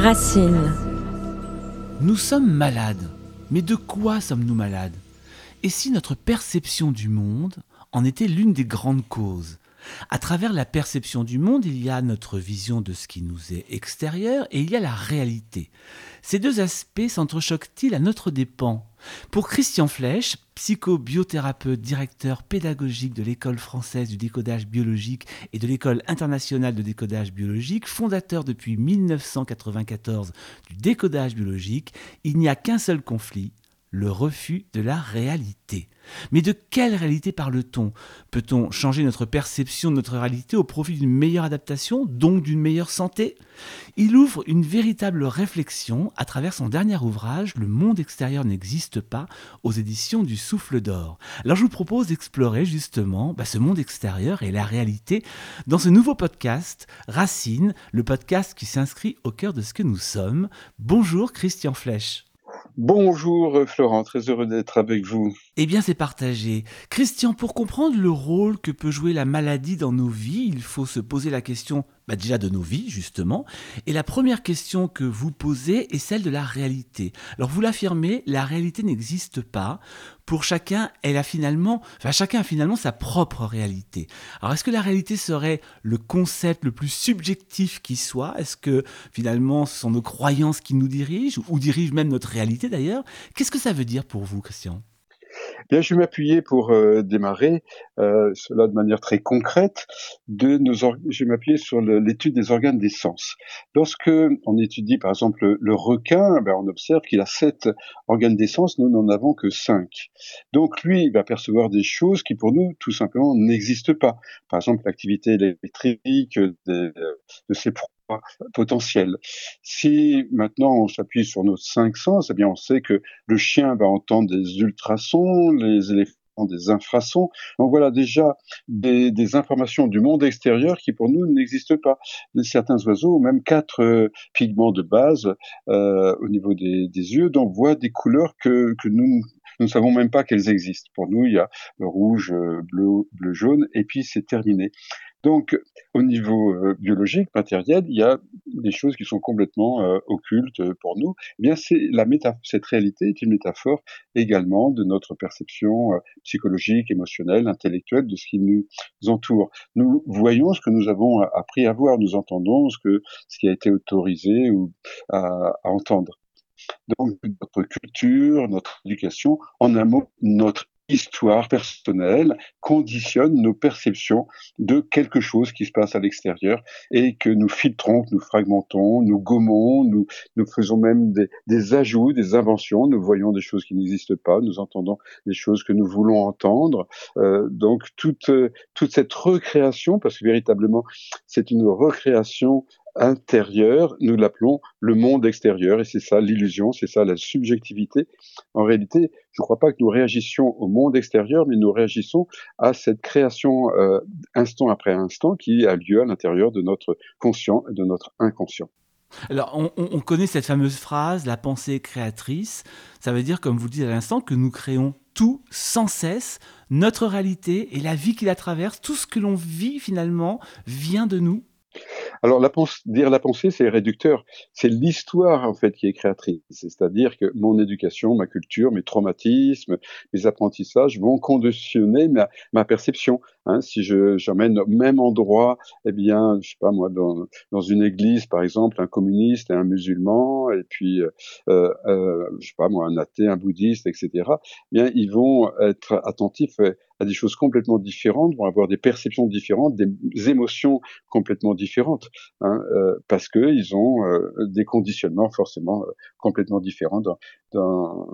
Racine. Nous sommes malades. Mais de quoi sommes-nous malades? Et si notre perception du monde en était l'une des grandes causes? À travers la perception du monde, il y a notre vision de ce qui nous est extérieur et il y a la réalité. Ces deux aspects s'entrechoquent-ils à notre dépens? Pour Christian Flech, psychobiothérapeute, directeur pédagogique de l'école française du décodage biologique et de l'école internationale de décodage biologique, fondateur depuis 1994 du décodage biologique, il n'y a qu'un seul conflit, le refus de la réalité. Mais de quelle réalité parle-t-on? Peut-on changer notre perception de notre réalité au profit d'une meilleure adaptation, donc d'une meilleure santé? Il ouvre une véritable réflexion à travers son dernier ouvrage Le monde extérieur n'existe pas aux éditions du Souffle d'Or. Alors je vous propose d'explorer justement bah, ce monde extérieur et la réalité dans ce nouveau podcast Racine, le podcast qui s'inscrit au cœur de ce que nous sommes. Bonjour Christian Flech. Bonjour Florent, très heureux d'être avec vous. Eh bien, c'est partagé. Christian, pour comprendre le rôle que peut jouer la maladie dans nos vies, il faut se poser la question bah, déjà de nos vies, justement. Et la première question que vous posez est celle de la réalité. Alors, vous l'affirmez, la réalité n'existe pas. Pour chacun, elle a finalement, enfin, chacun a finalement sa propre réalité. Alors, est-ce que la réalité serait le concept le plus subjectif qui soit? Est-ce que finalement, ce sont nos croyances qui nous dirigent, ou dirigent même notre réalité d'ailleurs? Qu'est-ce que ça veut dire pour vous, Christian? Bien, je vais m'appuyer pour euh, démarrer euh, cela de manière très concrète. De nos je vais m'appuyer sur l'étude des organes des sens. Lorsque on étudie par exemple le, requin, ben, on observe qu'il a sept organes des sens, nous n'en avons que cinq. Donc lui, il va percevoir des choses qui pour nous tout simplement n'existent pas. Par exemple, l'activité électrique de, de ses potentiel. Si maintenant on s'appuie sur nos cinq sens, eh bien on sait que le chien va entendre des ultrasons, les éléphants des infrasons. Donc voilà déjà des, informations du monde extérieur qui pour nous n'existent pas. Certains oiseaux ont même quatre euh, pigments de base euh, au niveau des, yeux, donc voient des couleurs que, nous ne savons même pas qu'elles existent. Pour nous, il y a rouge, euh, bleu, bleu, jaune, et puis c'est terminé. Donc, au niveau euh, biologique, matériel, il y a des choses qui sont complètement euh, occultes pour nous. Eh bien, c'est la cette réalité est une métaphore également de notre perception euh, psychologique, émotionnelle, intellectuelle de ce qui nous entoure. Nous voyons ce que nous avons appris à voir, nous entendons ce que ce qui a été autorisé ou à, à entendre. Donc, notre culture, notre éducation, en un mot, notre histoire personnelle conditionne nos perceptions de quelque chose qui se passe à l'extérieur et que nous filtrons, que nous fragmentons, nous gommons, nous, nous faisons même des, des ajouts, des inventions, nous voyons des choses qui n'existent pas, nous entendons des choses que nous voulons entendre. Euh, donc toute, toute cette recréation, parce que véritablement c'est une recréation intérieur, nous l'appelons le monde extérieur, et c'est ça l'illusion, c'est ça la subjectivité. En réalité, je ne crois pas que nous réagissions au monde extérieur, mais nous réagissons à cette création euh, instant après instant qui a lieu à l'intérieur de notre conscient et de notre inconscient. Alors, on, on, connaît cette fameuse phrase, la pensée créatrice. Ça veut dire, comme vous le dites à l'instant, que nous créons tout sans cesse, notre réalité et la vie qui la traverse, tout ce que l'on vit finalement vient de nous alors, la dire la pensée, c'est réducteur. C'est l'histoire, en fait, qui est créatrice. C'est-à-dire que mon éducation, ma culture, mes traumatismes, mes apprentissages vont conditionner ma perception. Hein. si je j'emmène au même endroit, eh bien, je sais pas moi, dans, dans une église, par exemple, un communiste et un musulman, et puis, euh, euh, je sais pas moi, un athée, un bouddhiste, etc., eh bien, ils vont être attentifs à des choses complètement différentes, vont avoir des perceptions différentes, des émotions complètement différentes, hein, euh, parce qu'ils ont euh, des conditionnements forcément euh, complètement différents dans, dans,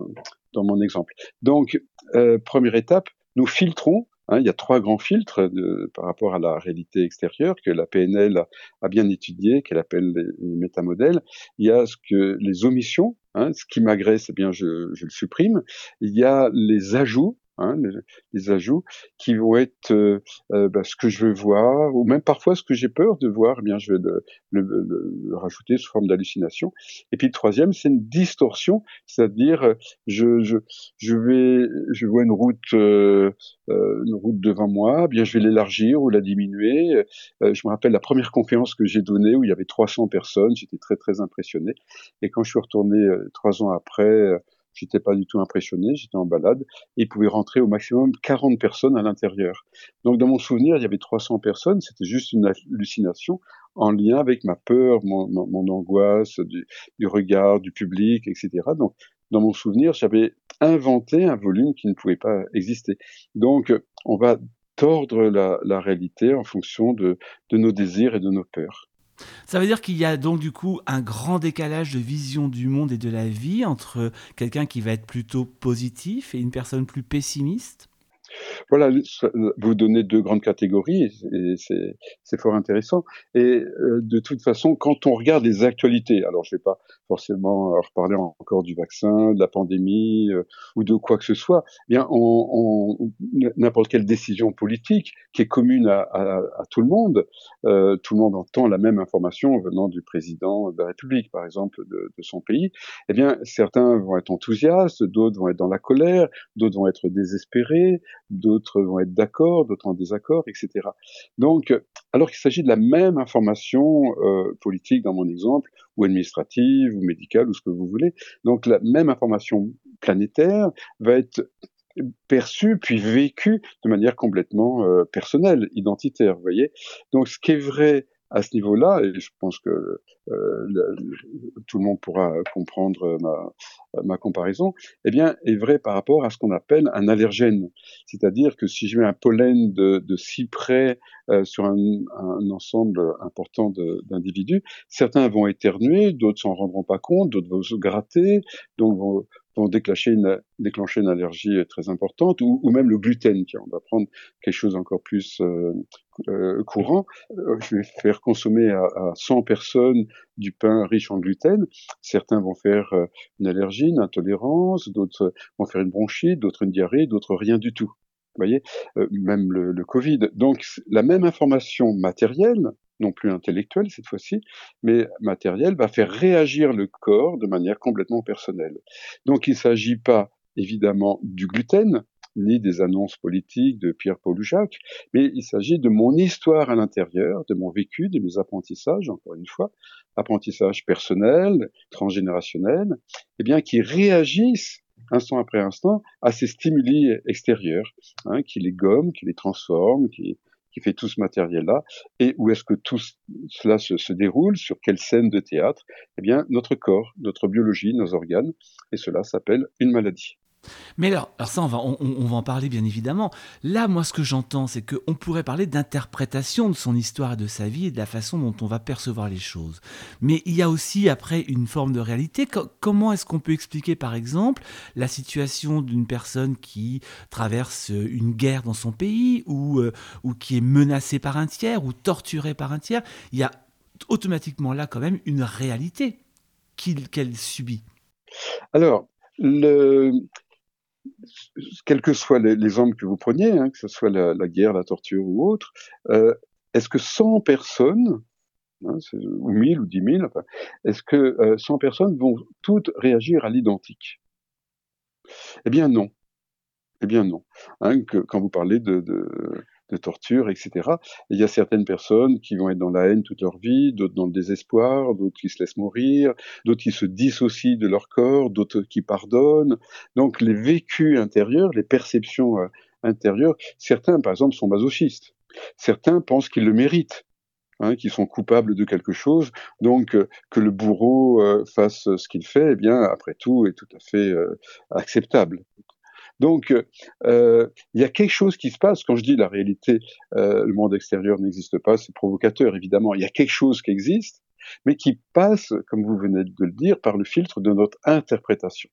dans, mon exemple. Donc, première étape, nous filtrons Hein, il y a trois grands filtres par rapport à la réalité extérieure que la PNL a, bien étudié, qu'elle appelle les, les, métamodèles. Il y a ce que les omissions, hein, ce qui m'agresse, eh bien je, le supprime. Il y a les ajouts, hein, les, ajouts, qui vont être euh, euh, bah, ce que je veux voir, ou même parfois ce que j'ai peur de voir, eh bien je vais le, le, rajouter sous forme d'hallucination. Et puis le troisième, c'est une distorsion, c'est-à-dire euh, je, je, je vais, je vois une route, euh, une route devant moi, eh bien je vais l'élargir ou la diminuer. je me rappelle la première conférence que j'ai donnée où il y avait 300 personnes, j'étais très très impressionné. Et quand je suis retourné trois ans après J'étais pas du tout impressionné, j'étais en balade, et il pouvait rentrer au maximum 40 personnes à l'intérieur. Donc dans mon souvenir, il y avait 300 personnes, c'était juste une hallucination en lien avec ma peur, mon, mon, angoisse du, du, regard du public, etc. Donc dans mon souvenir, j'avais inventé un volume qui ne pouvait pas exister. Donc on va tordre la, la réalité en fonction de, de nos désirs et de nos peurs. Ça veut dire qu'il y a donc du coup un grand décalage de vision du monde et de la vie entre quelqu'un qui va être plutôt positif et une personne plus pessimiste? Voilà, vous donnez deux grandes catégories et c'est fort intéressant. Et euh, de toute façon, quand on regarde les actualités, alors je ne vais pas forcément reparler encore du vaccin, de la pandémie euh, ou de quoi que ce soit, eh bien on, on n'importe quelle décision politique qui est commune à, à, à tout le monde, euh, tout le monde entend la même information venant du président de la République, par exemple, de, de son pays. Eh bien, certains vont être enthousiastes, d'autres vont être dans la colère, d'autres vont être désespérés, d'autres vont être d'accord, d'autres en désaccord, etc. Donc, alors qu'il s'agit de la même information euh, politique dans mon exemple, ou administrative, ou médicale, ou ce que vous voulez, donc la même information planétaire va être perçue puis vécue de manière complètement euh, personnelle, identitaire, vous voyez? Donc, ce qui est vrai à ce niveau-là, et je pense que euh, tout le monde pourra comprendre ma, ma comparaison, eh bien, est vrai par rapport à ce qu'on appelle un allergène. C'est-à-dire que si je mets un pollen de, de cyprès euh, sur un, un, ensemble important d'individus, certains vont éternuer, d'autres s'en rendront pas compte, d'autres vont se gratter, donc vont, vont déclencher une, déclencher une allergie très importante, ou, ou même le gluten. Tiens, on va prendre quelque chose encore plus euh, euh courant. Euh, je vais faire consommer à, à, 100 personnes du pain riche en gluten. Certains vont faire euh, une allergie, une intolérance, d'autres vont faire une bronchite, d'autres une diarrhée, d'autres rien du tout. Vous voyez, même le, le Covid. Donc la même information matérielle non plus intellectuelle cette fois-ci, mais matérielle, va faire réagir le corps de manière complètement personnelle. Donc il ne s'agit pas évidemment du gluten, ni des annonces politiques de Pierre-Paul Jacques, mais il s'agit de mon histoire à l'intérieur, de mon vécu, de mes apprentissages, encore une fois, apprentissages personnels, transgénérationnels, eh bien, qui réagissent instant après instant à ces stimuli extérieurs, hein, qui les gomment, qui les transforment, qui, qui fait tout ce matériel-là, et où est-ce que tout cela se, déroule, sur quelle scène de théâtre? Eh bien, notre corps, notre biologie, nos organes, et cela s'appelle une maladie. Mais alors, ça, on va, on va en parler bien évidemment. Là, moi, ce que j'entends, c'est qu'on pourrait parler d'interprétation de son histoire et de sa vie et de la façon dont on va percevoir les choses. Mais il y a aussi, après, une forme de réalité. comment est-ce qu'on peut expliquer, par exemple, la situation d'une personne qui traverse une guerre dans son pays ou, euh, ou qui est menacée par un tiers ou torturée par un tiers? Il y a automatiquement là, quand même, une réalité qu'elle subit. Alors, le, quels que soient les, les, que vous preniez, hein, que ce soit la, guerre, la torture ou autre, euh, est-ce que 100 personnes, hein, ou 1000 ou 10 000, enfin, est-ce que euh, 100 personnes vont toutes réagir à l'identique? Eh bien non. Eh bien non. Hein, quand vous parlez de de torture, etc. il y a certaines personnes qui vont être dans la haine toute leur vie, d'autres dans le désespoir, d'autres qui se laissent mourir, d'autres qui se dissocient de leur corps, d'autres qui pardonnent. Donc les vécus intérieurs, les perceptions euh, intérieures, certains par exemple sont masochistes, certains pensent qu'ils le méritent. Hein, qu'ils sont coupables de quelque chose, donc euh, que le bourreau euh, fasse ce qu'il fait, eh bien, après tout, est tout à fait acceptable. Donc, euh, il y a quelque chose qui se passe. Quand je dis la réalité, euh, le monde extérieur n'existe pas, c'est provocateur, évidemment. Il y a quelque chose qui existe, mais qui passe, comme vous venez de le dire, par le filtre de notre interprétation.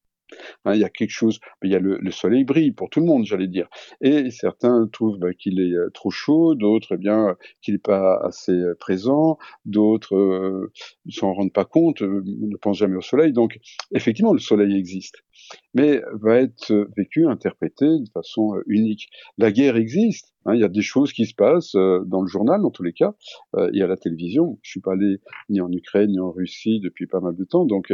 Hein, il y a quelque chose, il y a le, soleil brille pour tout le monde, j'allais dire. Et certains trouvent bah, qu'il est euh, trop chaud, d'autres eh bien qu'il n'est pas assez euh, présent, d'autres euh, ne s'en rendent pas compte, ne pensent jamais au soleil. Donc effectivement, le soleil existe, mais va être vécu, interprété de façon unique. La guerre existe. Hein, il y a des choses qui se passent dans le journal, dans tous les cas, et à la télévision. Je suis pas allé ni en Ukraine ni en Russie depuis pas mal de temps, donc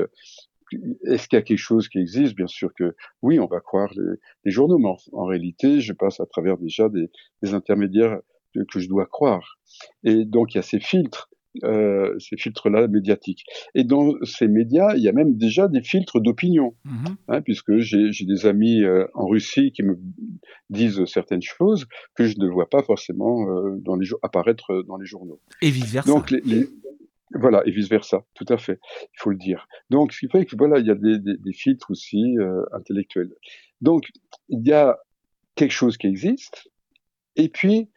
est-ce qu'il y a quelque chose qui existe? Bien sûr que oui, on va croire les, journaux, mais en, réalité, je passe à travers déjà des, intermédiaires que, je dois croire. Et donc, il y a ces filtres, euh, ces filtres-là médiatiques. Et dans ces médias, il y a même déjà des filtres d'opinion, mmh hein, puisque j'ai des amis euh, en Russie qui me disent certaines choses que je ne vois pas forcément euh, dans les, apparaître dans les journaux. Et vice versa. Donc, les voilà, et vice-versa, tout à fait, il faut le dire. Donc, ce qui fait que, voilà, il y a des, des, des filtres aussi euh, intellectuels. Donc, il y a quelque chose qui existe, et puis,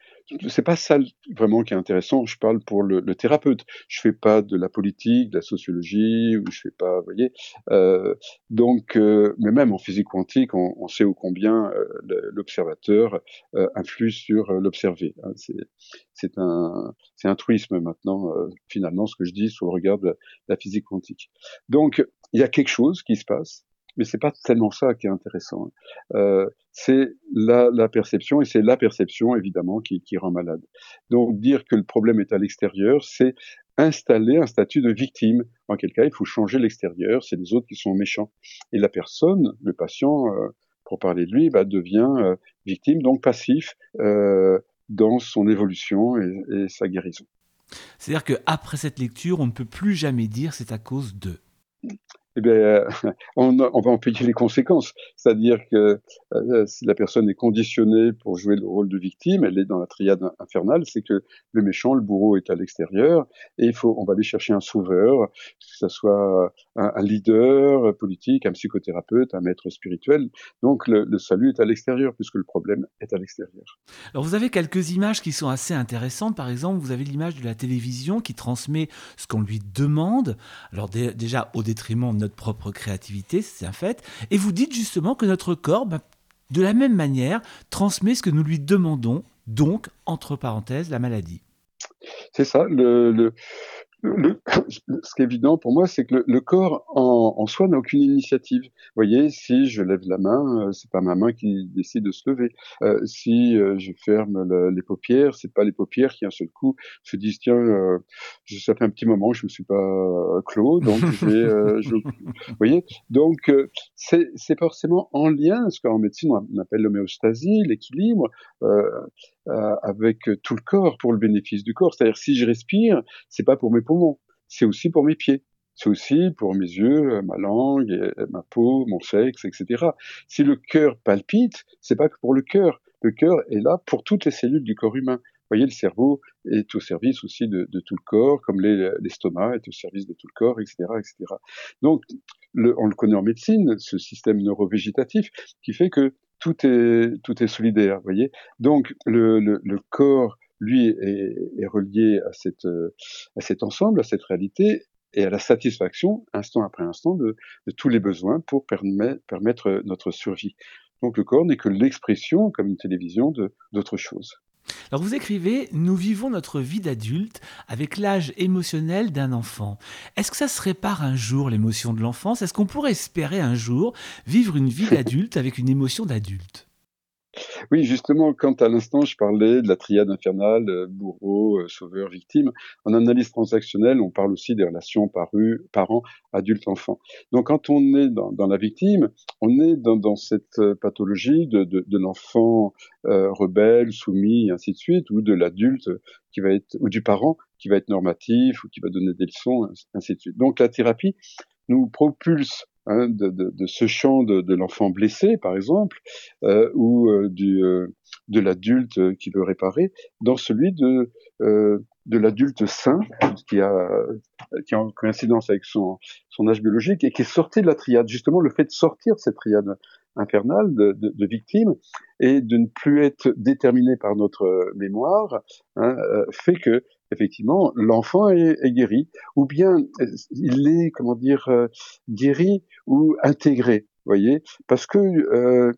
c'est pas ça vraiment qui est intéressant. Je parle pour le, le, thérapeute. Je fais pas de la politique, de la sociologie, ou je fais pas, vous voyez. Euh, donc, euh, mais même en physique quantique, on, on sait ô combien euh, l'observateur euh, influe sur euh, l'observé. Hein. C'est un, un truisme maintenant, finalement, ce que je dis sur le regard de la physique quantique. Donc, il y a quelque chose qui se passe mais c'est pas tellement ça qui est intéressant. Euh, c'est la, perception, et c'est la perception évidemment qui, rend malade. Donc dire que le problème est à l'extérieur, c'est installer un statut de victime. En quel cas, il faut changer l'extérieur, c'est les autres qui sont méchants. Et la personne, le patient, euh, pour parler de lui, bah, devient euh, victime, donc passif dans son évolution et, et sa guérison. C'est-à-dire qu'après cette lecture, on ne peut plus jamais dire c'est à cause de eh bien, on, on, va en payer les conséquences. C'est-à-dire que euh, si la personne est conditionnée pour jouer le rôle de victime, elle est dans la triade infernale, c'est que le méchant, le bourreau est à l'extérieur, et il faut, on va aller chercher un sauveur, que ce soit un, leader politique, un psychothérapeute, un maître spirituel. Donc le, le salut est à l'extérieur, puisque le problème est à l'extérieur. Alors vous avez quelques images qui sont assez intéressantes. Par exemple, vous avez l'image de la télévision qui transmet ce qu'on lui demande. Alors déjà au détriment notre propre créativité, c'est un fait. Et vous dites justement que notre corps, bah, de la même manière, transmet ce que nous lui demandons, donc, entre parenthèses, la maladie. C'est ça. Le, ce qui est évident pour moi, c'est que le, corps en, en soi n'a aucune initiative. Vous voyez, si je lève la main, euh, c'est pas ma main qui décide de se lever. Euh, si euh, je ferme les paupières, c'est pas les paupières qui, un seul coup, se disent tiens, euh, ça fait un petit moment je me suis pas clos, donc je vais. je... Vous voyez, donc c'est forcément en lien, ce qu'en médecine on appelle l'homéostasie, l'équilibre. Euh, avec tout le corps pour le bénéfice du corps. C'est-à-dire si je respire, c'est pas pour mes poumons, c'est aussi pour mes pieds. C'est aussi pour mes yeux, ma langue, ma peau, mon sexe, etc. Si le cœur palpite, c'est pas que pour le cœur. Le cœur est là pour toutes les cellules du corps humain. Vous voyez, le cerveau est au service aussi de, tout le corps, comme l'estomac est au service de tout le corps, etc., etc. Donc, on le connaît en médecine, ce système neurovégétatif, qui fait que tout est, tout est solidaire, vous voyez. Donc, le, le, le corps, lui, est, est relié à, cette, à cet ensemble, à cette réalité, et à la satisfaction, instant après instant, de, de tous les besoins pour permettre, permettre notre survie. Donc, le corps n'est que l'expression, comme une télévision, d'autre chose. Alors vous écrivez, nous vivons notre vie d'adulte avec l'âge émotionnel d'un enfant. Est-ce que ça se répare un jour l'émotion de l'enfance? Est-ce qu'on pourrait espérer un jour vivre une vie d'adulte avec une émotion d'adulte? Oui, justement, quand à l'instant je parlais de la triade infernale, euh, bourreau, euh, sauveur, victime, en analyse transactionnelle, on parle aussi des relations parents, adultes, enfants. Donc quand on est dans, la victime, on est dans, cette euh, pathologie de, l'enfant rebelle, soumis, ainsi de suite, ou de l'adulte qui va être, ou du parent qui va être normatif, ou qui va donner des leçons, ainsi de suite. Donc la thérapie nous propulse Hein, de, de, de, ce champ de, de l'enfant blessé, par exemple, euh, ou euh, du, euh, de l'adulte qui veut réparer, dans celui de, euh, de l'adulte sain, qui, a, qui est en coïncidence avec son, son âge biologique, et qui est sorti de la triade. Justement, le fait de sortir de cette triade infernale de, de, de victime et de ne plus être déterminé par notre mémoire hein, fait que effectivement, l'enfant est, guéri, ou bien il est, comment dire, euh, guéri ou intégré. voyez, parce que euh,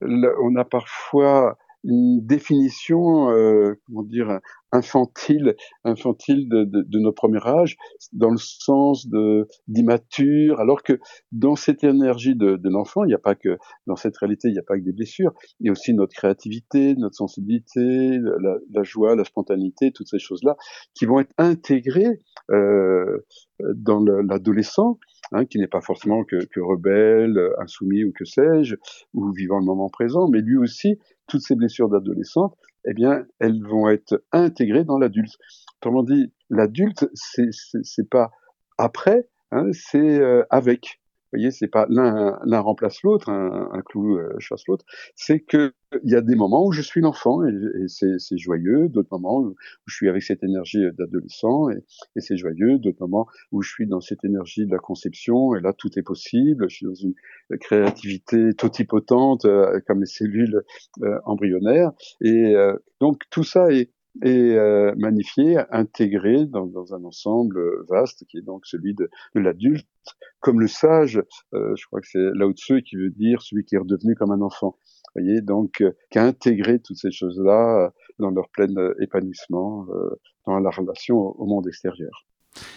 on a parfois une définition, euh, comment dire, infantile, infantile de, de, de, notre premier âge, dans le sens de d'immature, alors que dans cette énergie de, de l'enfant, il n'y a pas que dans cette réalité, il n'y a pas que des blessures, il y a aussi notre créativité, notre sensibilité, la, la joie, la spontanéité, toutes ces choses-là, qui vont être intégrées euh, dans l'adolescent hein, qui n'est pas forcément que, que, rebelle, insoumis ou que sais-je, ou vivant le moment présent, mais lui aussi, toutes ces blessures d'adolescent, eh bien, elles vont être intégrées dans l'adulte. Autrement dit, l'adulte, c'est pas après, hein, c'est euh, avec voyez, c'est pas l'un remplace l'autre, un, clou euh, chasse l'autre. C'est que il y a des moments où je suis l'enfant et, c'est joyeux, d'autres moments où je suis avec cette énergie d'adolescent et, c'est joyeux, d'autres moments où je suis dans cette énergie de la conception et là tout est possible. Je suis dans une créativité totipotente euh, comme les cellules euh, embryonnaires et donc tout ça est et euh, magnifié, intégré dans, un ensemble vaste qui est donc celui de, l'adulte, comme le sage, euh, je crois que c'est Lao Tzu qui veut dire celui qui est redevenu comme un enfant. Vous voyez, donc euh, qui a intégré toutes ces choses-là dans leur plein épanouissement, euh, dans la relation au monde extérieur.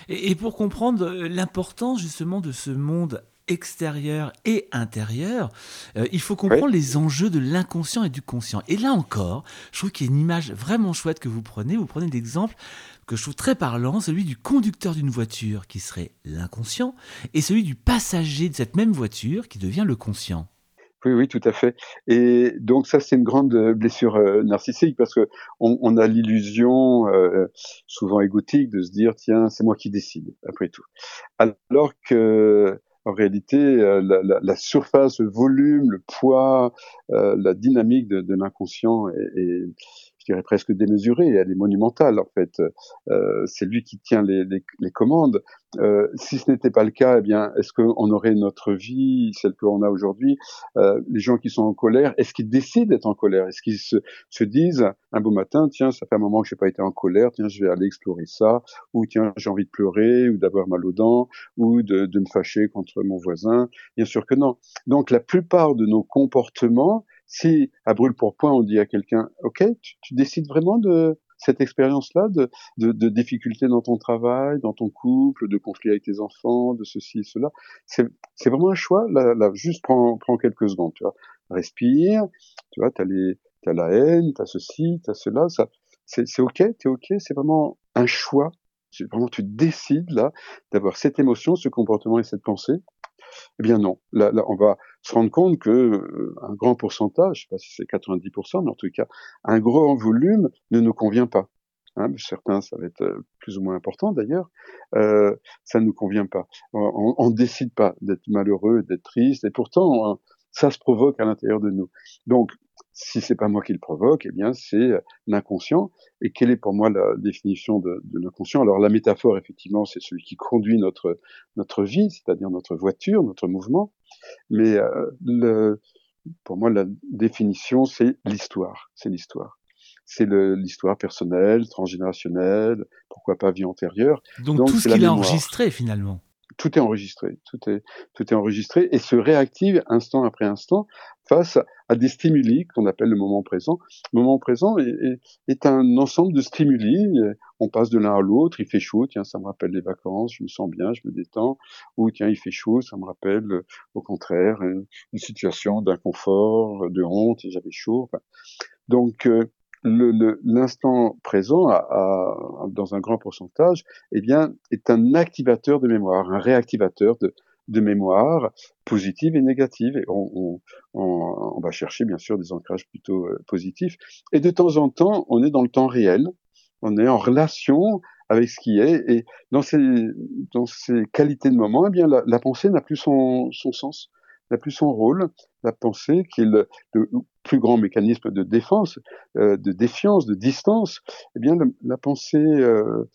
Et, et pour comprendre l'importance justement de ce monde extérieur et intérieur, euh, il faut comprendre les enjeux de l'inconscient et du conscient. Et là encore, je trouve qu'il y a une image vraiment chouette que vous prenez. Vous prenez l'exemple que je trouve très parlant, celui du conducteur d'une voiture qui serait l'inconscient et celui du passager de cette même voiture qui devient le conscient. Oui, oui, tout à fait. Et donc ça, c'est une grande blessure euh, narcissique parce que on, on a l'illusion, euh, souvent égotique, de se dire tiens, c'est moi qui décide après tout. Alors que en réalité, euh, la, la, la, surface, le volume, le poids, euh, la dynamique de, l'inconscient est, est, dirais presque démesurée, elle est monumentale en fait. Euh, c'est lui qui tient les, les, les commandes. Euh, si ce n'était pas le cas, eh bien, est-ce qu'on aurait notre vie, celle qu'on a aujourd'hui? Euh, Les gens qui sont en colère, est-ce qu'ils décident d'être en colère? Est-ce qu'ils se, se, disent un beau matin, tiens, ça fait un moment que je n'ai pas été en colère, tiens, je vais aller explorer ça, ou tiens, j'ai envie de pleurer, ou d'avoir mal aux dents, ou de, de me fâcher contre mon voisin? Bien sûr que non. Donc, la plupart de nos comportements si à brûle pour point on dit à quelqu'un, ok, tu, décides vraiment de cette expérience-là, de, de, de difficultés dans ton travail, dans ton couple, de conflits avec tes enfants, de ceci et cela, c'est vraiment un choix. Là, là juste prends, prends quelques secondes, tu vois, respire, tu vois, t'as les t'as la haine, t'as ceci, t'as cela, ça, c'est ok, t'es ok, c'est vraiment un choix. Vraiment, tu décides là d'avoir cette émotion, ce comportement et cette pensée, eh bien non. Là, on va se rendre compte que euh, un grand pourcentage, je sais pas si c'est 90%, mais en tout cas, un grand volume ne nous convient pas. Hein, certains, ça va être euh, plus ou moins important d'ailleurs, euh, ça ne nous convient pas. On ne décide pas d'être malheureux, d'être triste, et pourtant, ça se provoque à l'intérieur de nous. Donc, si c'est pas moi qui le provoque, eh bien c'est euh, l'inconscient. Et quelle est pour moi la définition de, de l'inconscient? Alors la métaphore, effectivement, c'est celui qui conduit notre notre vie, c'est-à-dire notre voiture, notre mouvement. Mais euh, le, pour moi, la définition, c'est l'histoire. C'est l'histoire. C'est l'histoire personnelle, transgénérationnelle, pourquoi pas vie antérieure. Donc, Donc tout ce qu'il a enregistré finalement tout est enregistré, tout est, tout est enregistré et se réactive instant après instant face à des stimuli qu'on appelle le moment présent. Le moment présent est, est, est un ensemble de stimuli. On passe de l'un à l'autre. Il fait chaud, tiens, ça me rappelle les vacances, je me sens bien, je me détends. Ou tiens, il fait chaud, ça me rappelle, au contraire, une, situation d'inconfort, de honte, j'avais chaud. donc, euh, l'instant présent, dans un grand pourcentage, eh bien, est un activateur de mémoire, un réactivateur de, mémoire positive et négative. Et on, va chercher bien sûr des ancrages plutôt euh, positifs. Et de temps en temps, on est dans le temps réel, on est en relation avec ce qui est. Et dans ces, dans ces qualités de moment, eh bien, la, la pensée n'a plus son, son sens n'a plus son rôle, la pensée, qui est le, plus grand mécanisme de défense, euh, de défiance, de distance, eh bien, la pensée euh,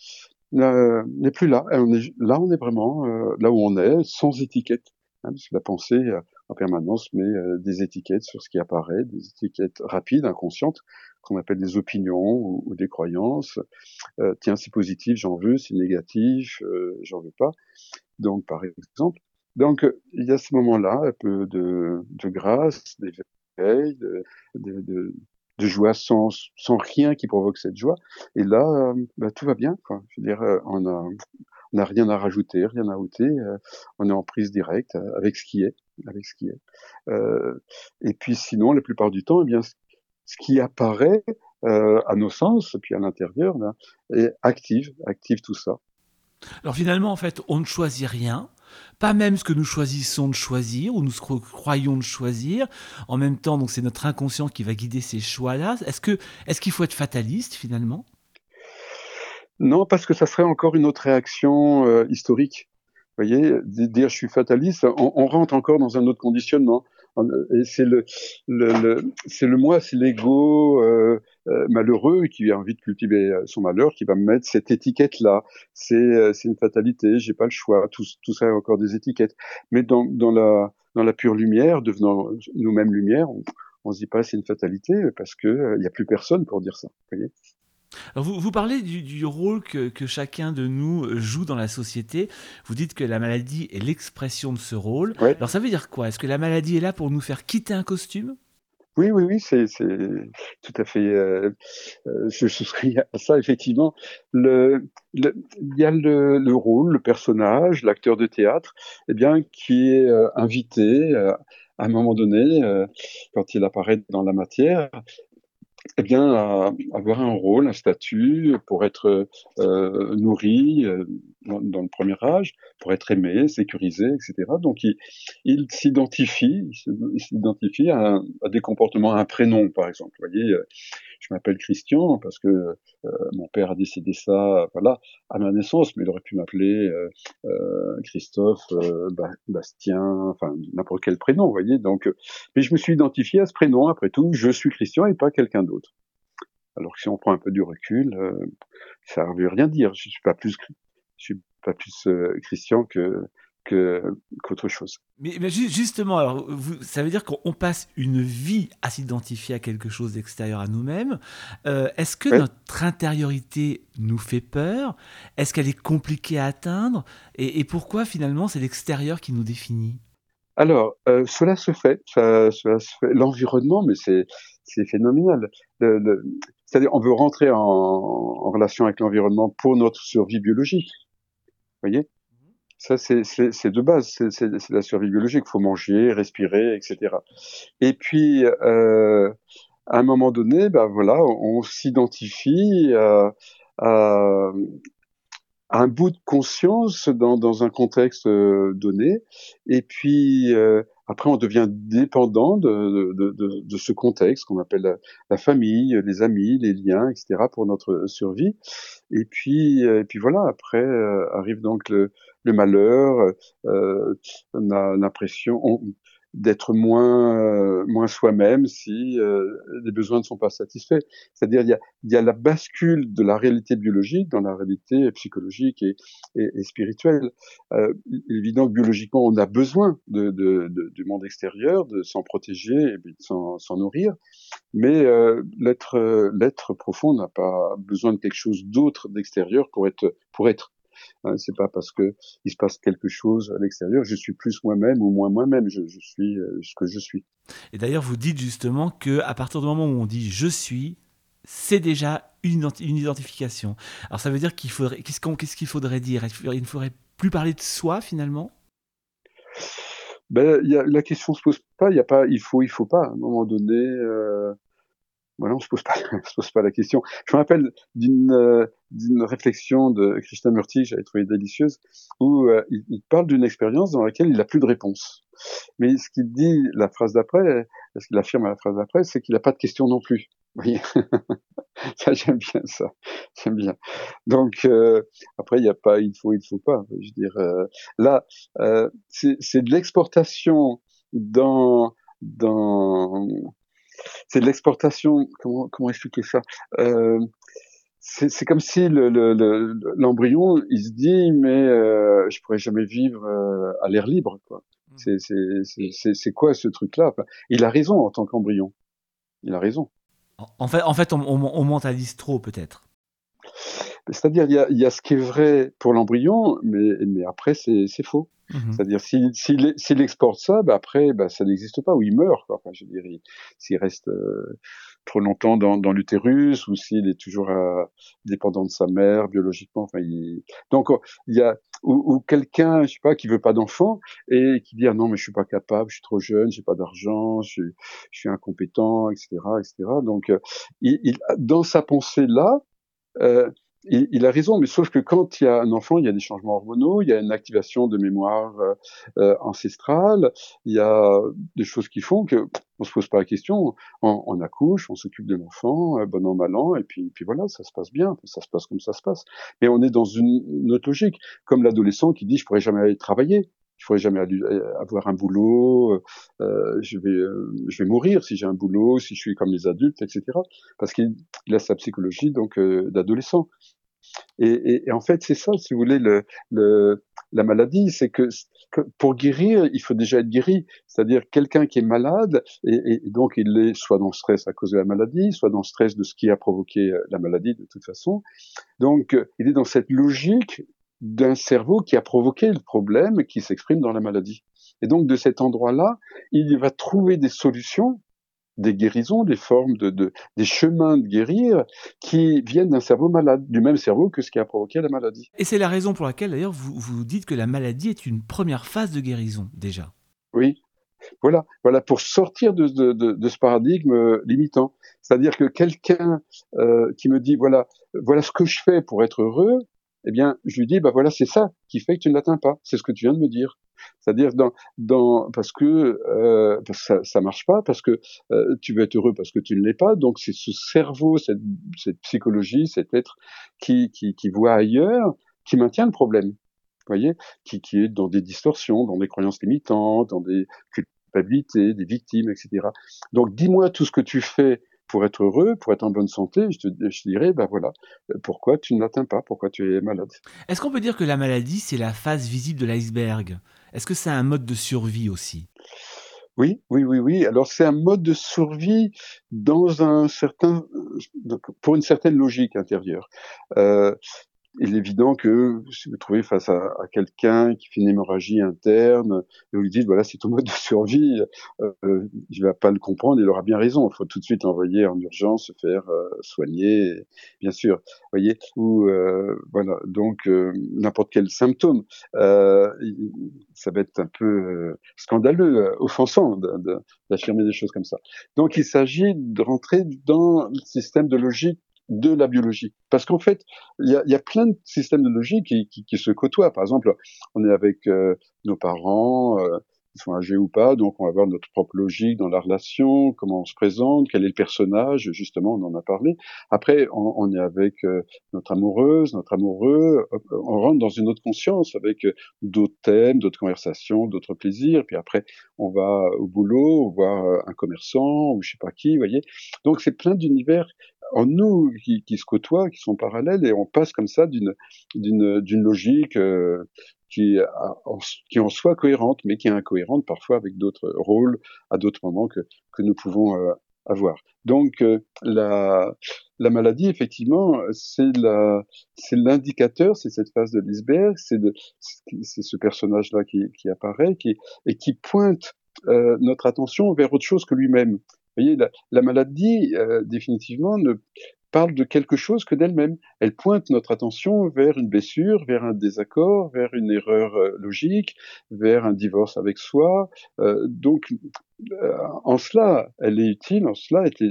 n'est plus là. là, on est vraiment euh, là où on est, sans étiquette. Hein, parce que la pensée, en permanence, met des étiquettes sur ce qui apparaît, des étiquettes rapides, inconscientes, qu'on appelle des opinions ou, ou des croyances. tiens, c'est positif, j'en veux, c'est négatif, j'en veux pas. Donc, par exemple, Donc, il y a ce moment-là, un peu de, grâce, d'éveil, de, de, joie sans, rien qui provoque cette joie. Et là, euh, bah, tout va bien. Euh, on n'a rien à rajouter, rien à ôter. Euh, on est en prise directe avec ce qui est, avec ce qui est. Euh, et puis sinon, la plupart du temps, eh bien, ce qui apparaît euh, à nos sens, puis à l'intérieur, est active, active tout ça. Alors finalement, en fait, on ne choisit rien, pas même ce que nous choisissons de choisir ou nous croyons de choisir. En même temps, donc c'est notre inconscient qui va guider ces choix-là. Est-ce que est-ce qu'il faut être fataliste finalement? Non, parce que ça serait encore une autre réaction euh, historique. Vous voyez, dire je suis fataliste, on, on, rentre encore dans un autre conditionnement c'est le, le, c'est le moi, c'est l'ego euh, euh, malheureux qui a envie de cultiver euh, son malheur, qui va me mettre cette étiquette-là. C'est, euh, c'est une fatalité, j'ai pas le choix. Tout, tout ça est encore des étiquettes. Mais dans, dans la, dans la pure lumière, devenant nous-mêmes lumière, on, on se dit pas c'est une fatalité parce que il y a plus personne pour dire ça. Vous voyez vous, vous, parlez du, du rôle que, que, chacun de nous joue dans la société. Vous dites que la maladie est l'expression de ce rôle. Ouais. Alors ça veut dire quoi? Est-ce que la maladie est là pour nous faire quitter un costume? Oui, oui, oui, c'est tout à fait. Euh, euh, je souscris à ça, effectivement. Le, le, il y a le, le rôle, le personnage, l'acteur de théâtre, eh bien, qui est euh, invité à un moment donné, quand il apparaît dans la matière, eh bien, à avoir un rôle, un statut pour être euh, nourri euh, dans, le premier âge, pour être aimé, sécurisé, etc. Donc, il, il s'identifie, à, à, des comportements, à un prénom, par exemple. Voyez, je m'appelle Christian parce que euh, mon père a décidé ça, voilà, à ma naissance, mais il aurait pu m'appeler euh, euh, Christophe, Bastien, enfin n'importe quel prénom, vous voyez. Donc, mais je me suis identifié à ce prénom. Après tout, je suis Christian et pas quelqu'un d'autre. Alors que si on prend un peu du recul, ça ne veut rien dire. Je suis pas plus, je suis pas plus Christian que qu'autre chose. Mais, mais, justement, alors, vous, ça veut dire qu'on passe une vie à s'identifier à quelque chose d'extérieur à nous-mêmes. Euh, Est-ce que notre intériorité nous fait peur? Est-ce qu'elle est compliquée à atteindre? Et, et, pourquoi finalement c'est l'extérieur qui nous définit? Alors, euh, cela se fait, ça, cela se fait. L'environnement, mais c'est c'est phénoménal. Le, le, C'est-à-dire, on veut rentrer en, en relation avec l'environnement pour notre survie biologique. Vous voyez? Ça, c'est de base, c'est la survie biologique. Il faut manger, respirer, etc. Et puis, euh, à un moment donné, ben voilà, on s'identifie à, à, un bout de conscience dans, dans un contexte euh, donné. Et puis, euh, après, on devient dépendant de, de, de, de ce contexte qu'on appelle la, famille, les amis, les liens, etc. pour notre survie. Et puis, et puis voilà, après euh, arrive donc le, le malheur, euh, on a l'impression d'être moins euh, moins soi-même si euh, les besoins ne sont pas satisfaits. C'est-à-dire il y a, y a la bascule de la réalité biologique dans la réalité psychologique et, et, et spirituelle. Euh, que biologiquement on a besoin de, de, de du monde extérieur, de s'en protéger et de s'en nourrir, mais euh, l'être l'être profond n'a pas besoin de quelque chose d'autre d'extérieur pour être pour être Hein, c'est pas parce que il se passe quelque chose à l'extérieur, je suis plus moi-même ou moins moi-même. Je, je, suis euh, ce que je suis. Et d'ailleurs, vous dites justement que à partir du moment où on dit je suis, c'est déjà une, une, identification. Alors ça veut dire qu'il faudrait, qu'est-ce qu'il qu faudrait dire? Il ne faudrait plus parler de soi finalement? Ben, y a, la question se pose pas. Il y a pas, il faut, il faut pas. À un moment donné, euh, voilà, on se pose pas, on se pose pas la question. Je me rappelle d'une euh, d'une réflexion de que j'avais trouvé délicieuse, où euh, il, parle d'une expérience dans laquelle il n'a plus de réponse. Mais ce qu'il dit la phrase d'après, ce qu'il affirme à la phrase d'après, c'est qu'il n'a pas de question non plus. Vous ça j'aime bien ça, j'aime bien. Donc euh, après il n'y a pas, il faut, il faut pas. Je veux dire euh, là, euh, c'est de l'exportation dans dans c'est de l'exportation. Comment, comment expliquer ça? Euh, C'est comme si l'embryon, le, le, il se dit, mais euh, je pourrais jamais vivre euh, à l'air libre. quoi. Mmh. C'est quoi ce truc-là? Il a raison en tant qu'embryon. Il a raison. En fait, en fait on, on, on mentalise trop peut-être. C'est-à-dire il y a, il y a ce qui est vrai pour l'embryon, mais, mais après c'est faux. Mmh c'est-à-dire s'il s'il exporte ça, bah après bah, ça n'existe pas ou il meurt. Quoi. Enfin, je veux dire, s'il reste euh, trop longtemps dans, dans l'utérus ou s'il est toujours euh, dépendant de sa mère biologiquement. Enfin, il... donc il y a ou, ou quelqu'un, je sais pas, qui veut pas d'enfant et qui dit ah non mais je suis pas capable, je suis trop jeune, j'ai pas d'argent, je, je, suis incompétent, etc., etc. Donc euh, il, il, dans sa pensée là, euh, il, il, a raison, mais sauf que quand il y a un enfant, il y a des changements hormonaux, il y a une activation de mémoire euh, euh ancestrale, il y a des choses qui font que on se pose pas la question, on, on accouche, on s'occupe de l'enfant, euh, bon an mal an, et puis, puis voilà, ça se passe bien, ça se passe comme ça se passe. Mais on est dans une, une autre logique, comme l'adolescent qui dit je pourrais jamais aller travailler je pourrais jamais avoir un boulot, euh, je vais, euh, je vais mourir si j'ai un boulot, si je suis comme les adultes, etc. Parce qu'il a sa psychologie donc euh, d'adolescent. Et, et, et, en fait, c'est ça, si vous voulez, le, le, la maladie, c'est que, que, pour guérir, il faut déjà être guéri. C'est-à-dire quelqu'un qui est malade, et, et, donc il est soit dans le stress à cause de la maladie, soit dans le stress de ce qui a provoqué la maladie de toute façon. Donc, il est dans cette logique d'un cerveau qui a provoqué le problème qui s'exprime dans la maladie. Et donc de cet endroit-là, il va trouver des solutions, des guérisons, des formes de, de des chemins de guérir qui viennent d'un cerveau malade, du même cerveau que ce qui a provoqué la maladie. Et c'est la raison pour laquelle d'ailleurs vous, vous dites que la maladie est une première phase de guérison déjà. Oui, voilà, voilà pour sortir de, de, de, de ce paradigme limitant. C'est-à-dire que quelqu'un euh, qui me dit voilà, voilà ce que je fais pour être heureux, eh bien, je lui dis, bah voilà, c'est ça qui fait que tu ne l'atteins pas. C'est ce que tu viens de me dire. C'est-à-dire dans, dans, parce que, euh, ça, ça marche pas, parce que euh, tu veux être heureux parce que tu ne l'es pas. Donc c'est ce cerveau, cette, cette psychologie, cet être qui, qui, qui voit ailleurs, qui maintient le problème. Vous voyez, qui, qui est dans des distorsions, dans des croyances limitantes, dans des culpabilités, des victimes, etc. Donc dis-moi tout ce que tu fais pour être heureux, pour être en bonne santé, je te je dirais, ben voilà, pourquoi tu ne l'atteins pas, pourquoi tu es malade? Est-ce qu'on peut dire que la maladie, c'est la face visible de l'iceberg? Est-ce que c'est un mode de survie aussi? Oui, oui, oui, oui. Alors c'est un mode de survie dans un certain, pour une certaine logique intérieure. Euh, il est évident que si vous trouvez face à, quelqu'un qui fait une hémorragie interne, et vous lui dites voilà c'est ton mode de survie, euh, euh il va pas le comprendre, il aura bien raison. Il faut tout de suite envoyer en urgence, se faire euh, soigner, bien sûr. Voyez ou euh, voilà donc euh, n'importe quel symptôme, ça va être un peu scandaleux, offensant d'affirmer des choses comme ça. Donc il s'agit de rentrer dans le système de logique de la biologie. Parce qu'en fait, il y a, y a, plein de systèmes de logique qui, qui, qui, se côtoient. Par exemple, on est avec euh, nos parents, euh, ils sont âgés ou pas, donc on va avoir notre propre logique dans la relation, comment on se présente, quel est le personnage, justement, on en a parlé. Après, on, on est avec euh, notre amoureuse, notre amoureux, on rentre dans une autre conscience avec d'autres thèmes, d'autres conversations, d'autres plaisirs, puis après, on va au boulot, voir un commerçant, ou je sais pas qui, vous voyez. Donc c'est plein d'univers en nous qui, qui, se côtoient, qui sont parallèles, et on passe comme ça d'une d'une logique euh, qui en, qui en soit cohérente, mais qui est incohérente parfois avec d'autres rôles à d'autres moments que que nous pouvons euh, avoir. Donc euh, la la maladie, effectivement, c'est l'indicateur, c'est cette phase de l'iceberg, c'est c'est ce personnage-là qui, qui apparaît, qui et qui pointe euh, notre attention vers autre chose que lui-même. Voyez, la, la maladie, euh, définitivement, ne parle de quelque chose que d'elle-même. Elle pointe notre attention vers une blessure, vers un désaccord, vers une erreur euh, logique, vers un divorce avec soi. Euh, donc, euh, en cela, elle est utile, en cela, est,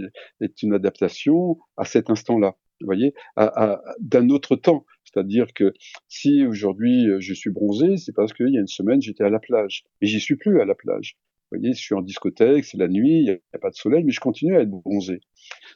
est une adaptation à cet instant-là. Vous voyez, à, à, d'un autre temps. C'est-à-dire que si aujourd'hui euh, je suis bronzé, c'est parce qu'il y a une semaine j'étais à la plage. Et j'y suis plus à la plage. Vous voyez, je suis en discothèque, c'est la nuit, il n'y a, pas de soleil, mais je continue à être bronzé.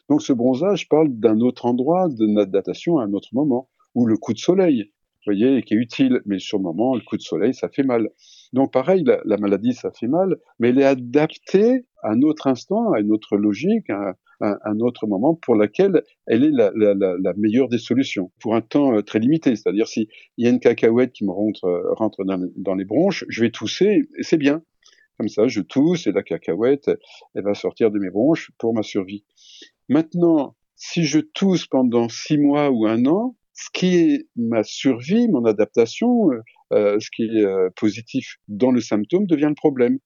Donc ce bronzage parle d'un autre endroit, de notre datation à un autre moment, ou le coup de soleil, vous voyez, qui est utile, mais sur le moment, le coup de soleil, ça fait mal. Donc pareil, la, la maladie, ça fait mal, mais elle est adaptée à un autre instant, à une autre logique, à, un autre moment pour laquelle elle est la, meilleure des solutions, pour un temps euh, très limité. C'est-à-dire, s'il y a une cacahuète qui me rentre, euh, rentre dans, dans les bronches, je vais tousser, et c'est bien. Comme ça, je tousse et la cacahuète, elle va sortir de mes bronches pour ma survie. Maintenant, si je tousse pendant six mois ou un an, ce qui est ma survie, mon adaptation, euh, ce qui est euh, positif dans le symptôme devient le problème.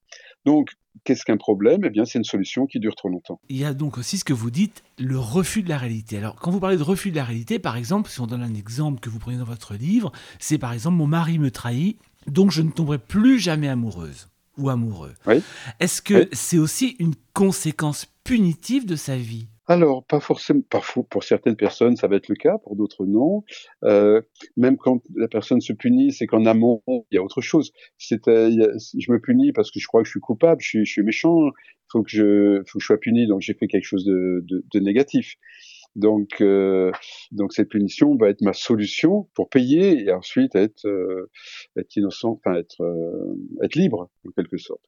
Donc, qu'est-ce qu'un problème? Eh bien, c'est une solution qui dure trop longtemps. Il y a donc aussi ce que vous dites, le refus de la réalité. Alors, quand vous parlez de refus de la réalité, par exemple, si on donne un exemple que vous prenez dans votre livre, c'est par exemple mon mari me trahit, donc je ne tomberai plus jamais amoureuse ou amoureux. Oui. Est-ce que c'est aussi une conséquence punitive de sa vie? Alors, pas forcément, parfois, pour certaines personnes, ça va être le cas, pour d'autres, non. Euh, même quand la personne se punit, c'est qu'en amont, il y a autre chose. C'est, je me punis parce que je crois que je suis coupable, je suis, je suis méchant, il faut que je, faut que je sois puni, donc j'ai fait quelque chose de, de, de négatif. Donc, euh, donc cette punition va être ma solution pour payer et ensuite être, euh, être innocent, enfin être, euh, être libre en quelque sorte.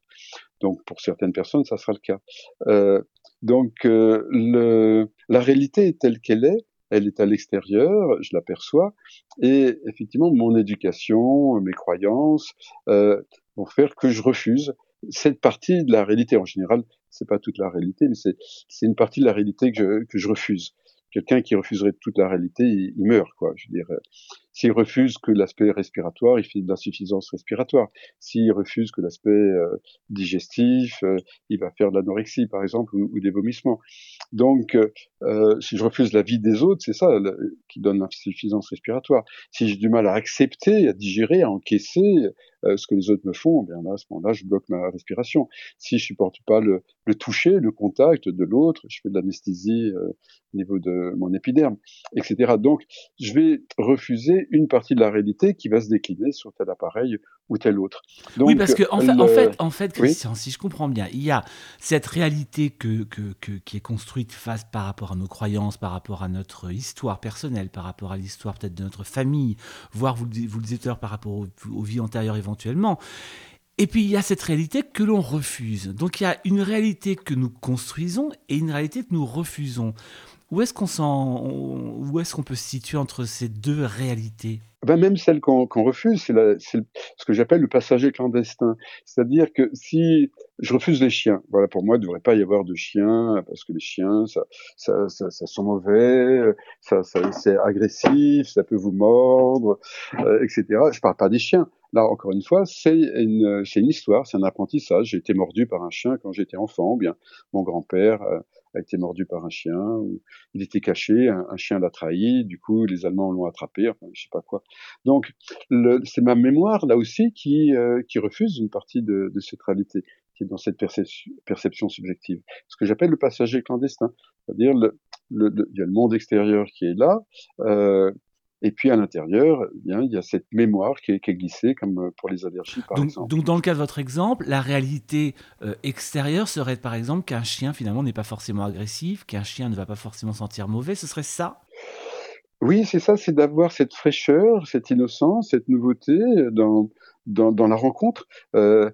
Donc pour certaines personnes, ça sera le cas. Euh, donc le, la réalité est telle qu'elle est. Elle est à l'extérieur, je l'aperçois, et effectivement, mon éducation, mes croyances vont faire que je refuse cette partie de la réalité. En général, c'est pas toute la réalité, mais c'est une partie de la réalité que je, que je refuse quelqu'un qui refuserait toute la réalité, il, meurt, quoi. Je veux dire, s'il refuse que l'aspect respiratoire, il fait de l'insuffisance respiratoire. S'il refuse que l'aspect euh, digestif, euh, il va faire de l'anorexie, par exemple, ou, des vomissements. Donc, euh, si je refuse la vie des autres, c'est ça qui donne l'insuffisance respiratoire. Si j'ai du mal à accepter, à digérer, à encaisser ce que les autres me font, eh bien à ce moment-là, je bloque ma respiration. Si je supporte pas le, le toucher, le contact de l'autre, je fais de l'anesthésie au niveau de mon épiderme, etc. Donc, je vais refuser une partie de la réalité qui va se décliner sur tel appareil ou tel autre. oui, parce que en fait, en fait, en fait, Christian, si je comprends bien, il y a cette réalité que, que, qui est construite face par rapport à nos croyances, par rapport à notre histoire personnelle, par rapport à l'histoire peut-être de notre famille, voire vous, vous le disiez tout à l'heure par rapport aux vies antérieures éventuellement. Et puis il y a cette réalité que l'on refuse. Donc il y a une réalité que nous construisons et une réalité que nous refusons. Où est-ce qu'on où est-ce qu'on peut se situer entre ces deux réalités? Ben même celle qu'on refuse, c'est ce que j'appelle le passager clandestin. C'est-à-dire que si je refuse les chiens, voilà, pour moi, il ne devrait pas y avoir de chiens parce que les chiens, ça, ça, ça, ça sont mauvais, ça, c'est agressif, ça peut vous mordre, euh, etc. Je parle pas des chiens. Là, encore une fois, c'est une, une histoire, c'est un apprentissage. J'ai été mordu par un chien quand j'étais enfant, ou bien mon grand-père euh, a été mordu par un chien, ou il était caché, un, chien l'a trahi, du coup les Allemands l'ont attrapé, enfin je sais pas quoi. Donc c'est ma mémoire là aussi qui, euh, qui refuse une partie de, de cette réalité, qui est dans cette perception, perception subjective. Ce que j'appelle le passager clandestin, c'est-à-dire le, le, il y a le monde extérieur qui est là, euh, et puis à l'intérieur, eh bien, il y a cette mémoire qui est, qui est, glissée, comme euh, pour les allergies, par donc, exemple. Donc, dans le cas de votre exemple, la réalité euh, extérieure serait, par exemple, qu'un chien, finalement, n'est pas forcément agressif, qu'un chien ne va pas forcément sentir mauvais. Ce serait ça? Oui, c'est ça, c'est d'avoir cette fraîcheur, cette innocence, cette nouveauté dans, dans, dans la rencontre. Euh,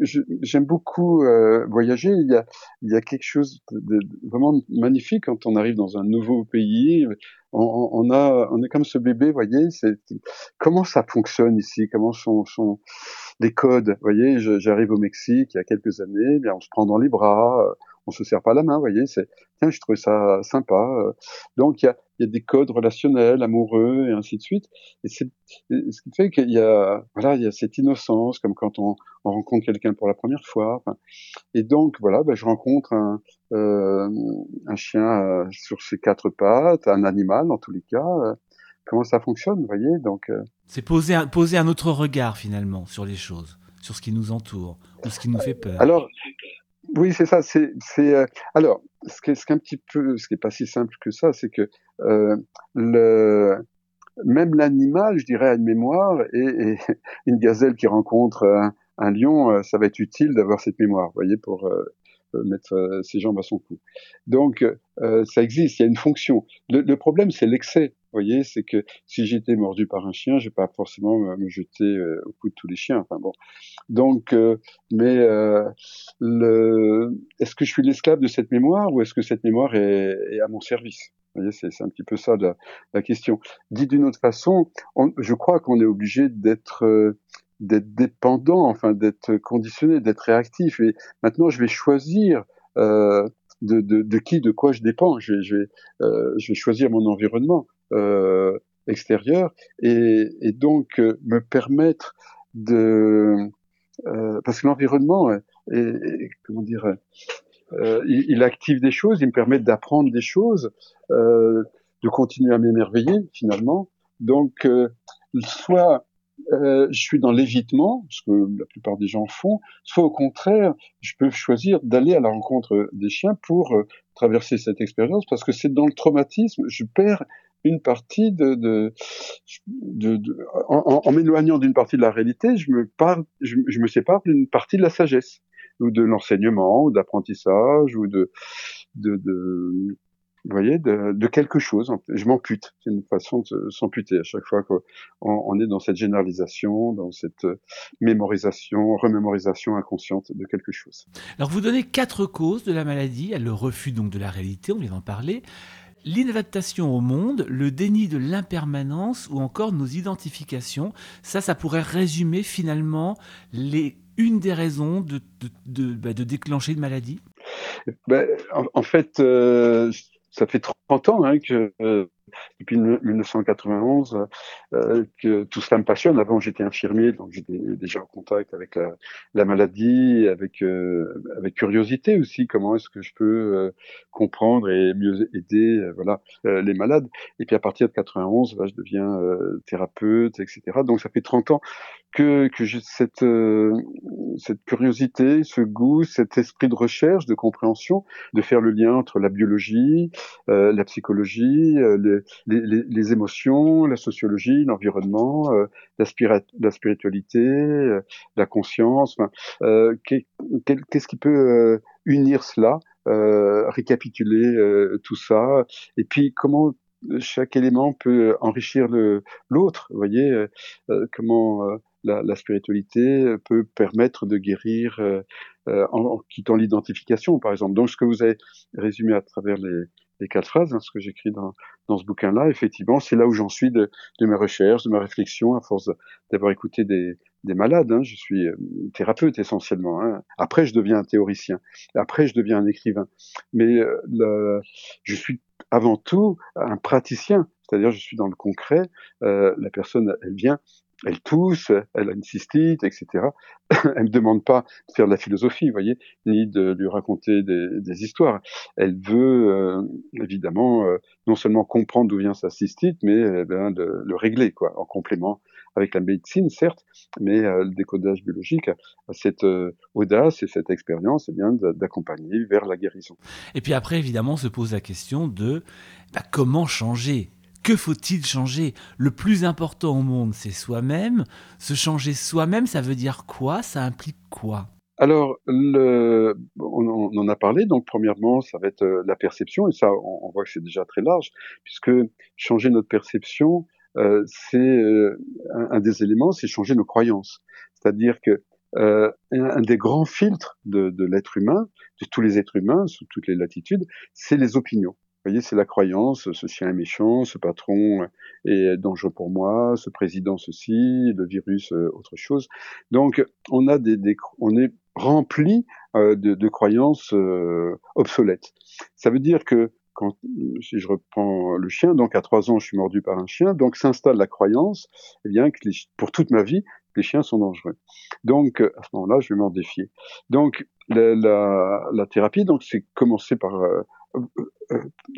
J'aime beaucoup euh, voyager. Il y, a, il y a quelque chose de, vraiment magnifique quand on arrive dans un nouveau pays. On, on a, on est comme ce bébé, voyez. Comment ça fonctionne ici? Comment sont, sont les codes? Voyez, j'arrive au Mexique il y a quelques années. Bien, on se prend dans les bras on se serre pas la main, voyez, tiens, je trouve ça sympa. Euh. Donc, il y a, y a, des codes relationnels, amoureux, et ainsi de suite. Et c'est, ce qui fait qu'il y a, voilà, il y a cette innocence, comme quand on, on rencontre quelqu'un pour la première fois. Enfin, et donc, voilà, ben, je rencontre un, euh, un chien euh, sur ses quatre pattes, un animal, dans tous les cas. Euh. comment ça fonctionne, vous voyez, donc. C'est poser un, poser un autre regard, finalement, sur les choses sur ce qui nous entoure ou ce qui nous fait peur. Alors, oui, c'est ça. C'est, c'est alors ce qui est, ce qui est un petit peu, ce qui est pas si simple que ça, c'est que euh, le même l'animal, je dirais, a une mémoire et, une gazelle qui rencontre un, un, lion, euh, ça va être utile d'avoir cette mémoire, vous voyez, pour euh, mettre ses jambes à son cou. Donc, ça existe, il y a une fonction. Le, le problème, c'est l'excès. Vous voyez, c'est que si j'étais mordu par un chien, je vais pas forcément me jeter euh, au cou de tous les chiens. Enfin bon. Donc, euh, mais euh, le... est-ce que je suis l'esclave de cette mémoire ou est-ce que cette mémoire est, est à mon service? Vous voyez, c'est, c'est un petit peu ça la, la question. Dit d'une autre façon, on, je crois qu'on est obligé d'être d'être dépendant, enfin d'être conditionné, d'être réactif. Et maintenant, je vais choisir. Euh, de, de, de, qui, de quoi je dépends. Je vais, je vais, euh, je vais choisir mon environnement. Euh, extérieur et, et donc me permettre de parce que l'environnement est, comment dire il, il, active des choses, il me permet d'apprendre des choses, de continuer à m'émerveiller finalement. Donc soit euh, je suis dans l'évitement, ce que la plupart des gens font, soit au contraire, je peux choisir d'aller à la rencontre des chiens pour euh, traverser cette expérience, parce que c'est dans le traumatisme, je perds une partie de, de, de, de en, m'éloignant d'une partie de la réalité, je me sépare d'une partie de la sagesse ou de l'enseignement ou d'apprentissage ou de, de, de vous voyez, de, de quelque chose. Je m'ampute. C'est une façon de s'amputer à chaque fois qu'on on est dans cette généralisation, dans cette euh, mémorisation, remémorisation inconsciente de quelque chose. Alors vous donnez quatre causes de la maladie, le refus donc de la réalité, on vient d'en parler, l'inadaptation au monde, le déni de l'impermanence ou encore nos identifications. Ça, ça pourrait résumer finalement les, une des raisons de, de, de, bah, de déclencher une maladie? Ben, en, en, fait, euh, ça fait 30 ans hein, que euh, depuis 1991 euh, que tout cela me passionne. Avant, j'étais infirmier, donc j'étais déjà en contact avec la, la maladie, avec euh, avec curiosité aussi. Comment est-ce que je peux euh, comprendre et mieux aider, euh, voilà, euh, les malades? Et puis à partir de 91, là, je deviens thérapeute, etc. Donc ça fait 30 ans que que j'ai cette cette curiosité, ce goût, cet esprit de recherche, de compréhension, de faire le lien entre la biologie, la psychologie, les, les, émotions, la sociologie, l'environnement, euh, la, spiritualité, euh, la conscience. Euh, Qu'est-ce qui peut unir cela, récapituler tout ça, et puis comment chaque élément peut enrichir l'autre. Vous voyez comment la, spiritualité peut permettre de guérir en, quittant l'identification, par exemple. Donc, ce que vous avez résumé à travers les, les quatre phrases, hein, ce que j'écris dans, dans ce bouquin-là, effectivement, c'est là où j'en suis de, de, mes recherches, de ma réflexion, à force d'avoir écouté des, des malades. Hein. Je suis euh, thérapeute essentiellement. Hein. Après, je deviens un théoricien. Après, je deviens un écrivain. Mais euh, je suis avant tout un praticien. C'est-à-dire, je suis dans le concret. Euh, la personne, elle vient, elle tousse, elle a une cystite, etc. elle ne demande pas de faire de la philosophie, vous voyez, ni de lui raconter des, histoires. Elle veut euh, évidemment euh, non seulement comprendre d'où vient sa cystite, mais eh bien, de, le régler, quoi, en complément avec la médecine, certes, mais euh, le décodage biologique a cette euh, audace et cette expérience eh bien d'accompagner vers la guérison. Et puis après, évidemment, se pose la question de bah, comment changer que faut-il changer? Le plus important au monde, c'est soi-même. Se changer soi-même, ça veut dire quoi? Ça implique quoi? Alors, on, en a parlé. Donc, premièrement, ça va être euh, la perception, et ça, on, voit que c'est déjà très large, puisque changer notre perception, euh, c'est euh, un, des éléments, c'est changer nos croyances. C'est-à-dire que un, des grands filtres de l'être humain, de tous les êtres humains, sous toutes les latitudes, c'est les opinions. Vous voyez, c'est la croyance, ce chien est méchant, ce patron est dangereux pour moi, ce président ceci, le virus euh, autre chose. Donc, on a des, des on est rempli euh, de, de, croyances euh, obsolètes. Ça veut dire que quand, si je reprends le chien, donc à trois ans, je suis mordu par un chien, donc s'installe la croyance, eh bien, que les, pour toute ma vie, les chiens sont dangereux. Donc, à ce moment-là, je vais m'en défier. Donc, la, la, la, thérapie, donc, c'est commencer par euh,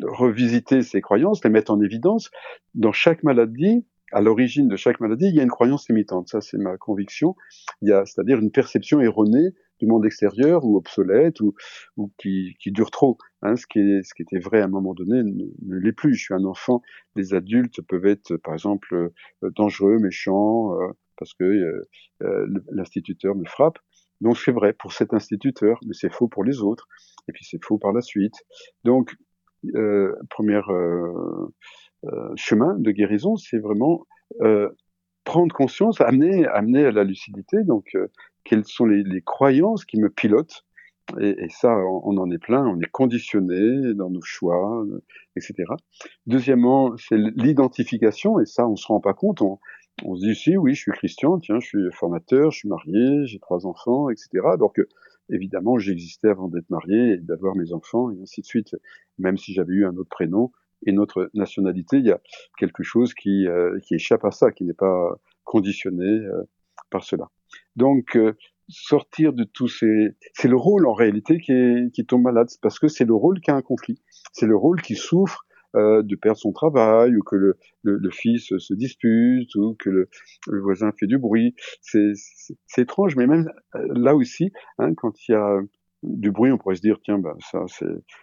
revisiter ces croyances, les mettre en évidence. Dans chaque maladie, à l'origine de chaque maladie, il y a une croyance limitante. Ça, c'est ma conviction. Il y a, c'est-à-dire une perception erronée du monde extérieur ou obsolète ou, ou qui, qui, dure trop. Hein, ce, qui est, ce qui était vrai à un moment donné ne, l'est plus. Je suis un enfant. Les adultes peuvent être, par exemple, euh, dangereux, méchants, euh, parce que euh, euh l'instituteur me frappe. Donc c'est vrai pour cet instituteur, mais c'est faux pour les autres, et puis c'est faux par la suite. Donc, euh, premier euh, euh, chemin de guérison, c'est vraiment euh, prendre conscience, amener, amener à la lucidité, donc euh, quelles sont les, les, croyances qui me pilotent, et, et ça, on, on, en est plein, on est conditionné dans nos choix, etc. Deuxièmement, c'est l'identification, et ça, on se rend pas compte, on, on se dit si oui je suis Christian tiens je suis formateur je suis marié j'ai trois enfants etc donc évidemment j'existais avant d'être marié et d'avoir mes enfants et ainsi de suite même si j'avais eu un autre prénom et notre nationalité, il y a quelque chose qui, euh, qui échappe à ça, qui n'est pas conditionné euh, par cela. Donc, euh, sortir de tous ces... C'est le rôle en réalité qui, qui tombe malade, parce que c'est le rôle qui a un conflit. C'est le rôle qui souffre euh, de perdre son travail, ou que le, le, le fils se dispute, ou que le, le voisin fait du bruit. C'est étrange, mais même là aussi, hein, quand il y a du bruit, on pourrait se dire, tiens, ben, ça,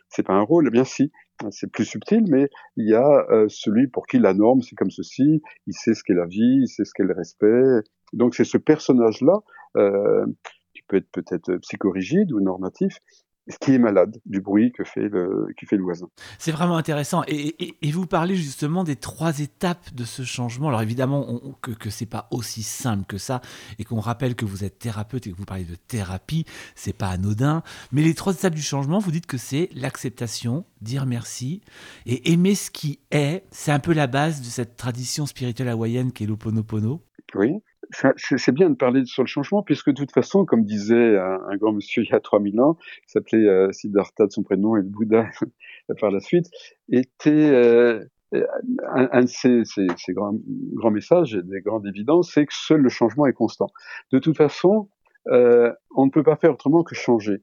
c'est pas un rôle. Eh bien, si, c'est plus subtil, mais il y a euh, celui pour qui la norme, c'est comme ceci, il sait ce qu'est la vie, il sait ce qu'est le respect. Donc, c'est ce personnage-là, euh, qui peut être peut-être psychorigide ou normatif, ce qui est malade du bruit que fait le, qui fait le voisin. C'est vraiment intéressant. Et, vous parlez justement des trois étapes de ce changement. Alors évidemment que, que c'est pas aussi simple que ça et qu'on rappelle que vous êtes thérapeute et que vous parlez de thérapie, c'est pas anodin. Mais les trois étapes du changement, vous dites que c'est l'acceptation, dire merci et aimer ce qui est. C'est un peu la base de cette tradition spirituelle hawaïenne qui est l'Oponopono. Oui c'est bien de parler sur le changement, puisque de toute façon, comme disait un, grand monsieur il y a 3000 ans, qui s'appelait euh, Siddhartha de son prénom et le Bouddha par la suite, était euh, un, de ses, grands, grands, messages et des grandes évidences, c'est que seul le changement est constant. De toute façon, euh, on ne peut pas faire autrement que changer.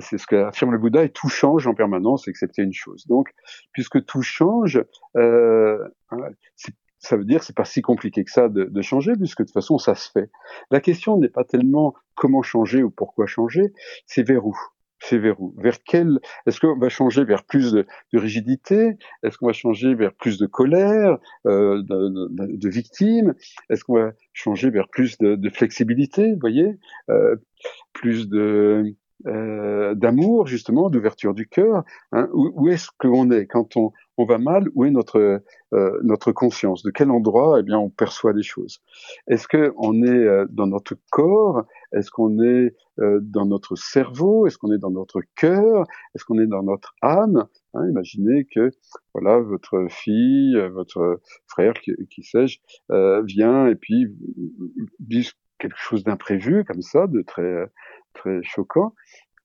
C'est ce qu'affirme le Bouddha, et tout change en permanence, excepté une chose. Donc, puisque tout change, euh, c'est ça veut dire que c'est pas si compliqué que ça de, de, changer, puisque de toute façon ça se fait. La question n'est pas tellement comment changer ou pourquoi changer, c'est vers où? C'est vers où? Vers quel? Est-ce qu'on va changer vers plus de, rigidité? Est-ce qu'on va changer vers plus de colère, euh, de, de, victimes? Est-ce qu'on va changer vers plus de, flexibilité Vous voyez, euh, plus de euh, d'amour justement, d'ouverture du cœur. Hein, où, est-ce qu'on est quand on, on va mal? Où est notre euh, notre conscience? De quel endroit Eh bien, on perçoit des choses? Est-ce que on est euh, dans notre corps? Est-ce qu'on est euh, dans notre cerveau? Est-ce qu'on est dans notre cœur? Est-ce qu'on est dans notre âme? Hein, Imaginez que voilà votre fille, votre frère, qui, qui sais-je, vient et puis dit quelque chose d'imprévu comme ça, de très choquant,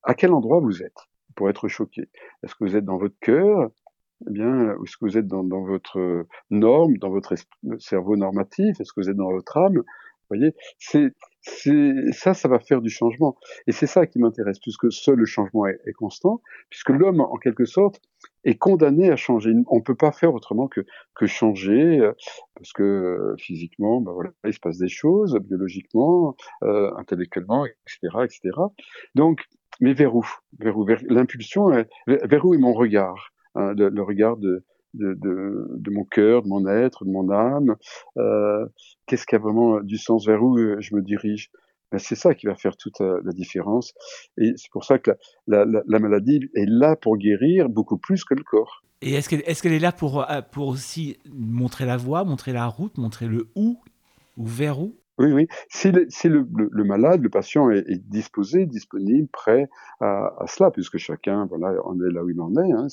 à quel endroit vous êtes pour être choqué? Est-ce que vous êtes dans votre cœur? Eh est-ce que vous êtes dans, votre norme, dans votre cerveau normatif? Est-ce que vous êtes dans votre âme? Vous voyez, ça, ça va faire du changement. Et c'est ça qui m'intéresse, puisque seul le changement est, est constant, puisque l'homme, en quelque sorte, est condamné à changer. On ne peut pas faire autrement que, que changer, euh, parce que euh, physiquement, ben voilà, il se passe des choses, biologiquement, euh, intellectuellement, etc., etc. Donc, mais vers où? Vers où? Vers, L'impulsion, vers où est mon regard hein, le, regard de, de, de, de, mon cœur, de mon être, de mon âme euh, Qu'est-ce qui a vraiment du sens Vers où je me dirige? Ben, c'est ça qui va faire toute euh, la différence. Et c'est pour ça que la, la, la, maladie est là pour guérir beaucoup plus que le corps. Et est-ce qu'elle est, est, là pour, euh, pour aussi montrer la voie, montrer la route, montrer le où ou vers où? Oui, oui. Si, le, si le, le, malade, le patient est, est disposé, disponible, prêt à, à, cela, puisque chacun, voilà, en est là où il en est. Hein,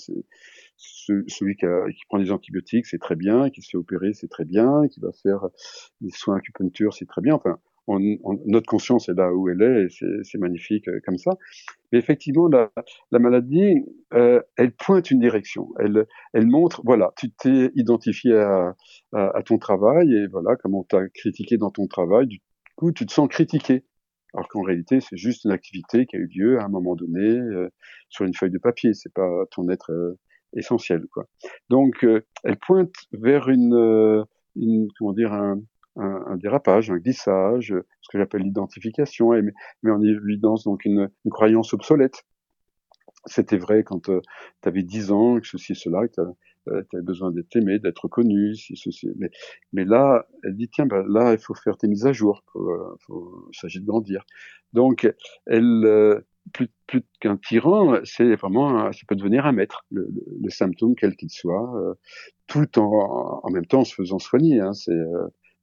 c'est celui qui, a, qui, prend des antibiotiques, c'est très bien, qui se fait opérer, c'est très bien, qui va faire des soins acupuncture, c'est très bien. Enfin, notre conscience est là où elle est, et c'est magnifique euh, comme ça. Mais effectivement, la, la maladie, euh, elle pointe une direction. Elle, elle montre, voilà, tu t'es identifié à, à, ton travail, et voilà, comment t'a critiqué dans ton travail, du coup, tu te sens critiqué. Alors qu'en réalité, c'est juste une activité qui a eu lieu à un moment donné euh, sur une feuille de papier. C'est pas ton être euh, essentiel, quoi. Donc, euh, elle pointe vers une, une comment dire, un, un, un, dérapage, un glissage, ce que j'appelle l'identification, et met, en évidence donc une, une croyance obsolète. C'était vrai quand euh, tu avais 10 ans, que ceci, cela, que tu euh, avais besoin d'être aimé, d'être connu, si ceci. Mais, mais là, elle dit tiens, ben, là, il faut faire tes mises à jour. Euh, il s'agit de grandir. Donc, elle, euh, plus, qu'un tyran, c'est vraiment, ça peut devenir un maître, le, le, symptôme quel qu'il soit, euh, tout en, en même temps en se faisant soigner. Hein, c'est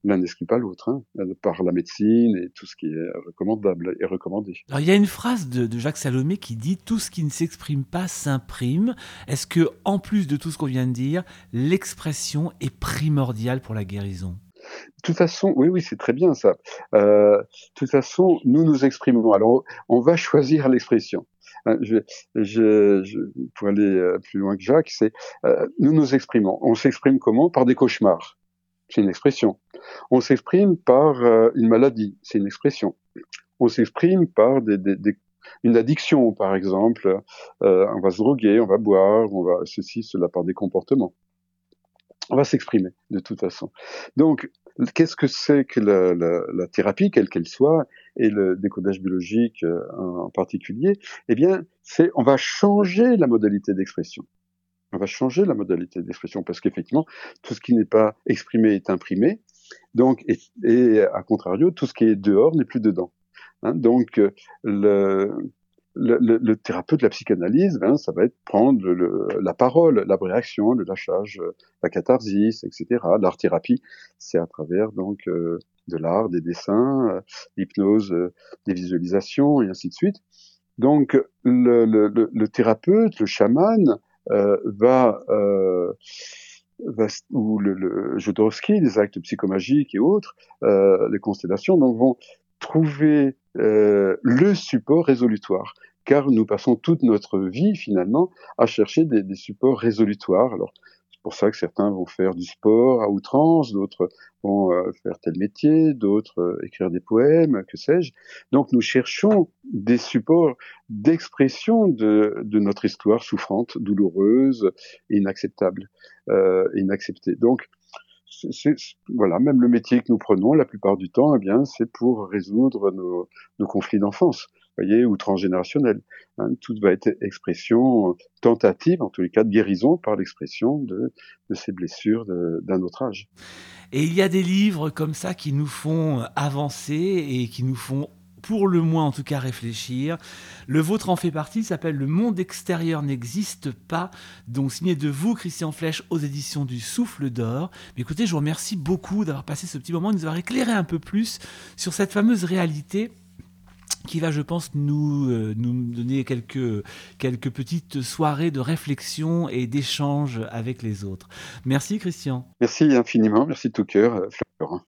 l'un n'exclut pas l'autre, hein, par la médecine et tout ce qui est recommandable et recommandé. Alors, il y a une phrase de, de Jacques Salomé qui dit Tout ce qui ne s'exprime pas s'imprime. Est-ce que, en plus de tout ce qu'on vient de dire, l'expression est primordiale pour la guérison? De toute façon, oui, oui, c'est très bien ça. Euh, de toute façon, nous nous exprimons. Alors, on va choisir l'expression. Hein, je, je, je, pour aller euh, plus loin que Jacques, c'est euh, nous nous exprimons. On s'exprime comment? Par des cauchemars. C'est une expression. On s'exprime par euh, une maladie. C'est une expression. On s'exprime par des, des, des, une addiction, par exemple. Euh, on va se droguer, on va boire, on va ceci, cela par des comportements. On va s'exprimer de toute façon. Donc, qu'est-ce que c'est que la, la, la thérapie, quelle qu'elle soit, et le décodage biologique euh, en particulier? Eh bien, c'est on va changer la modalité d'expression. On va changer la modalité d'expression parce qu'effectivement, tout ce qui n'est pas exprimé est imprimé. Donc, et, et, à contrario, tout ce qui est dehors n'est plus dedans. Hein, donc, le, le, le, le, thérapeute de la psychanalyse, ben, ça va être prendre le, la parole, la réaction, le lâchage, la catharsis, etc. L'art-thérapie, c'est à travers donc euh, de l'art, des dessins, euh, l'hypnose, euh, des visualisations et ainsi de suite. Donc le, thérapeute, le chaman, va, va ou le, le Jodorowsky, les actes psychomagiques et autres, les constellations, donc vont trouver euh, le support résolutoire, car nous passons toute notre vie finalement à chercher des, des supports résolutoires. Alors c'est pour ça que certains vont faire du sport à outrance, d'autres vont euh, faire tel métier, d'autres euh, écrire des poèmes, que sais-je. Donc nous cherchons des supports d'expression de, de, notre histoire souffrante, douloureuse, inacceptable, euh, inacceptée. Donc voilà, même le métier que nous prenons, la plupart du temps, eh bien, c'est pour résoudre nos, nos conflits d'enfance, voyez, ou transgénérationnels. Hein, tout va être expression tentative, en tous les cas, de guérison par l'expression de, ces blessures d'un autre âge. Et il y a des livres comme ça qui nous font avancer et qui nous font pour le moins en tout cas réfléchir. Le vôtre en fait partie, s'appelle Le monde extérieur n'existe pas, donc signé de vous, Christian Flèche, aux éditions du Souffle d'Or. Mais écoutez, je vous remercie beaucoup d'avoir passé ce petit moment, de nous avoir éclairé un peu plus sur cette fameuse réalité qui va, je pense, nous, euh, nous donner quelques, quelques petites soirées de réflexion et d'échange avec les autres. Merci, Christian. Merci infiniment, merci de tout cœur, Florent.